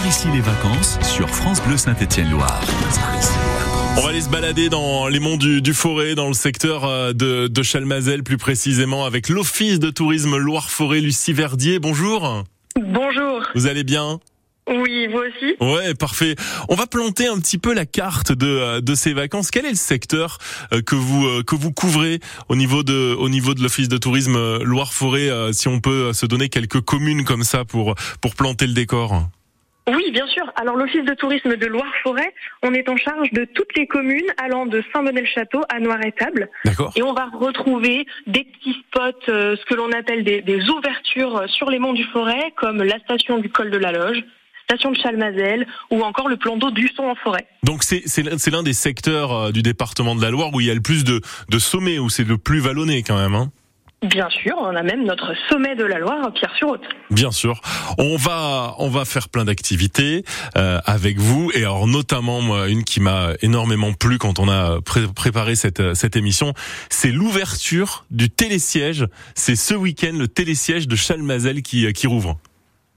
Par ici les vacances sur France Bleu Saint-Étienne-Loire. On va aller se balader dans les monts du, du Forêt, dans le secteur euh, de, de Chalmazel plus précisément, avec l'Office de tourisme Loire-Forêt, Lucie Verdier. Bonjour. Bonjour. Vous allez bien? Oui, vous aussi? Ouais, parfait. On va planter un petit peu la carte de, euh, de ces vacances. Quel est le secteur euh, que vous que vous couvrez au niveau de au niveau de l'Office de tourisme Loire-Forêt Si on peut se donner quelques communes comme ça pour pour planter le décor? Oui, bien sûr. Alors, l'Office de tourisme de Loire-Forêt, on est en charge de toutes les communes allant de Saint-Bonnet-le-Château à Noir-Étable. D'accord. Et on va retrouver des petits spots, euh, ce que l'on appelle des, des ouvertures euh, sur les monts du Forêt, comme la station du col de la Loge, station de Chalmazel, ou encore le plan d'eau du son en forêt. Donc c'est c'est l'un- c'est l'un des secteurs euh, du département de la Loire où il y a le plus de de sommets où c'est le plus vallonné quand même. Hein Bien sûr, on a même notre sommet de la Loire, Pierre-sur-Haute. Bien sûr. On va on va faire plein d'activités euh, avec vous et alors notamment moi une qui m'a énormément plu quand on a pré- préparé cette cette émission, c'est l'ouverture du télésiège. C'est ce week-end le télésiège de Chalmazel qui qui rouvre.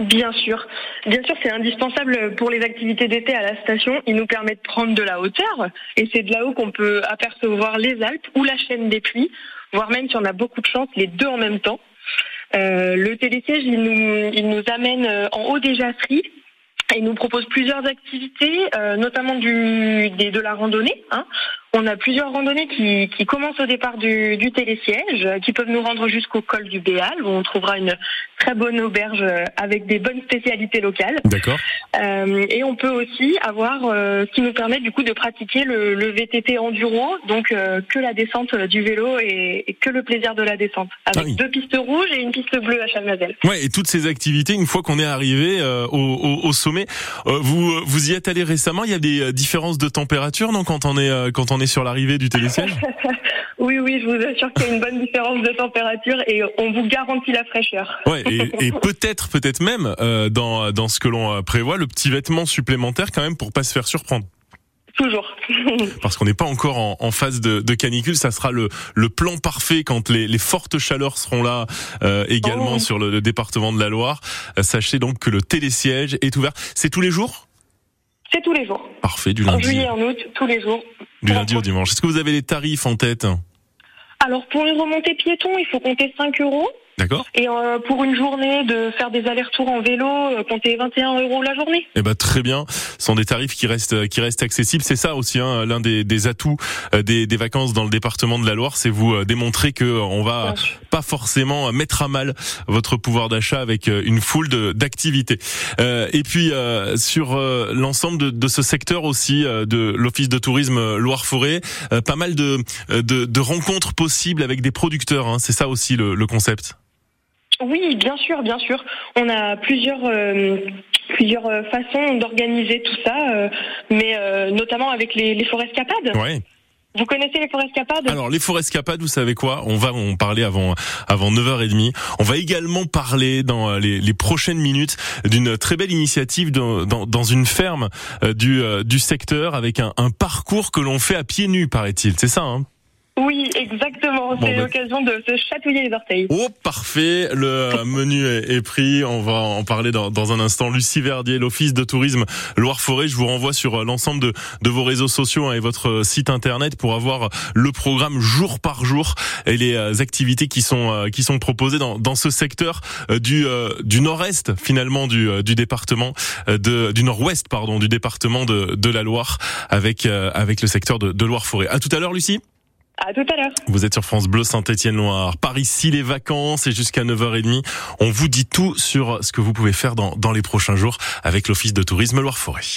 Bien sûr. Bien sûr, c'est indispensable pour les activités d'été à la station. Il nous permet de prendre de la hauteur et c'est de là-haut qu'on peut apercevoir les Alpes ou la chaîne des Puys, voire même si on a beaucoup de chance, les deux en même temps. Euh, le télésiège, il nous, il nous amène euh, en haut des Jaffries et il nous propose plusieurs activités, euh, notamment de la randonnée. Hein. On a plusieurs randonnées qui, qui commencent au départ du, du télésiège, euh, qui peuvent nous rendre jusqu'au col du Béal, où on trouvera une très bonne auberge euh, avec des bonnes spécialités locales. D'accord. Euh, et on peut aussi avoir euh, ce qui nous permet du coup de pratiquer le, le VTT enduro, donc euh, que la descente du vélo et, et que le plaisir de la descente, avec Ah oui. deux pistes rouges et une piste bleue à Chalmazel. Ouais, et toutes ces activités, une fois qu'on est arrivé euh, au, au, au sommet, euh, vous vous y êtes allé récemment. Il y a des euh, différences de température, non, quand on est euh, quand on est sur l'arrivée du télésiège. Oui, oui, je vous assure qu'il y a une bonne différence de température et on vous garantit la fraîcheur. Ouais, et, et peut-être peut-être même euh, dans dans ce que l'on euh, prévoit, le petit vêtement supplémentaire quand même pour pas se faire surprendre. Toujours. Parce qu'on n'est pas encore en, en phase de, de canicule, ça sera le, le plan parfait quand les, les fortes chaleurs seront là euh, également Oh. sur le, le département de la Loire. Sachez donc que le télésiège est ouvert. C'est tous les jours? C'est tous les jours. Parfait, du En lundi, juillet, en août, tous les jours. Du lundi au dimanche. Est-ce que vous avez les tarifs en tête? Alors pour une remontée piéton, il faut compter 5 euros. D'accord Et euh, pour une journée de faire des allers-retours en vélo, euh, comptez 21 euros la journée. Eh ben très bien. Ce sont des tarifs qui restent qui restent accessibles. C'est ça aussi hein, l'un des, des atouts euh, des, des vacances dans le département de la Loire, c'est vous euh, démontrer que euh, on va pas forcément mettre à mal votre pouvoir d'achat avec euh, une foule d'activités. Euh, et puis euh, sur euh, l'ensemble de, de ce secteur aussi euh, de l'office de tourisme Loire-Forêt, euh, pas mal de, de de rencontres possibles avec des producteurs. hein. C'est ça aussi le, le concept. Oui, bien sûr, bien sûr. On a plusieurs euh, plusieurs euh, façons d'organiser tout ça, euh, mais euh, notamment avec les, les forêts escapades. Ouais. Vous connaissez les forêts escapades? Alors les forêts escapades, vous savez quoi? On va en parler avant avant 9h30. On va également parler dans les, les prochaines minutes d'une très belle initiative dans, dans, dans une ferme du, du secteur avec un, un parcours que l'on fait à pieds nus, paraît-il. C'est ça, hein? Oui, exactement. Bon, C'est bah- l'occasion de se chatouiller les orteils. Oh, parfait. Le euh, menu est, pris. On va en parler dans, dans un instant. Lucie Verdier, l'Office de tourisme Loire-Forêt. Je vous renvoie sur euh, l'ensemble de, de vos réseaux sociaux hein, et votre euh, site internet pour avoir le programme jour par jour et les euh, activités qui sont euh, qui sont proposées dans, dans ce secteur euh, du euh, du nord-est finalement du euh, du département euh, de du nord-ouest pardon du département de de la Loire avec euh, avec le secteur de, de Loire-Forêt. À tout à l'heure, Lucie. À tout à l'heure. Vous êtes sur France Bleu Saint-Étienne-Loire. Par ici, les vacances et jusqu'à 9h30. On vous dit tout sur ce que vous pouvez faire dans, dans les prochains jours avec l'Office de tourisme Loire-Forêt.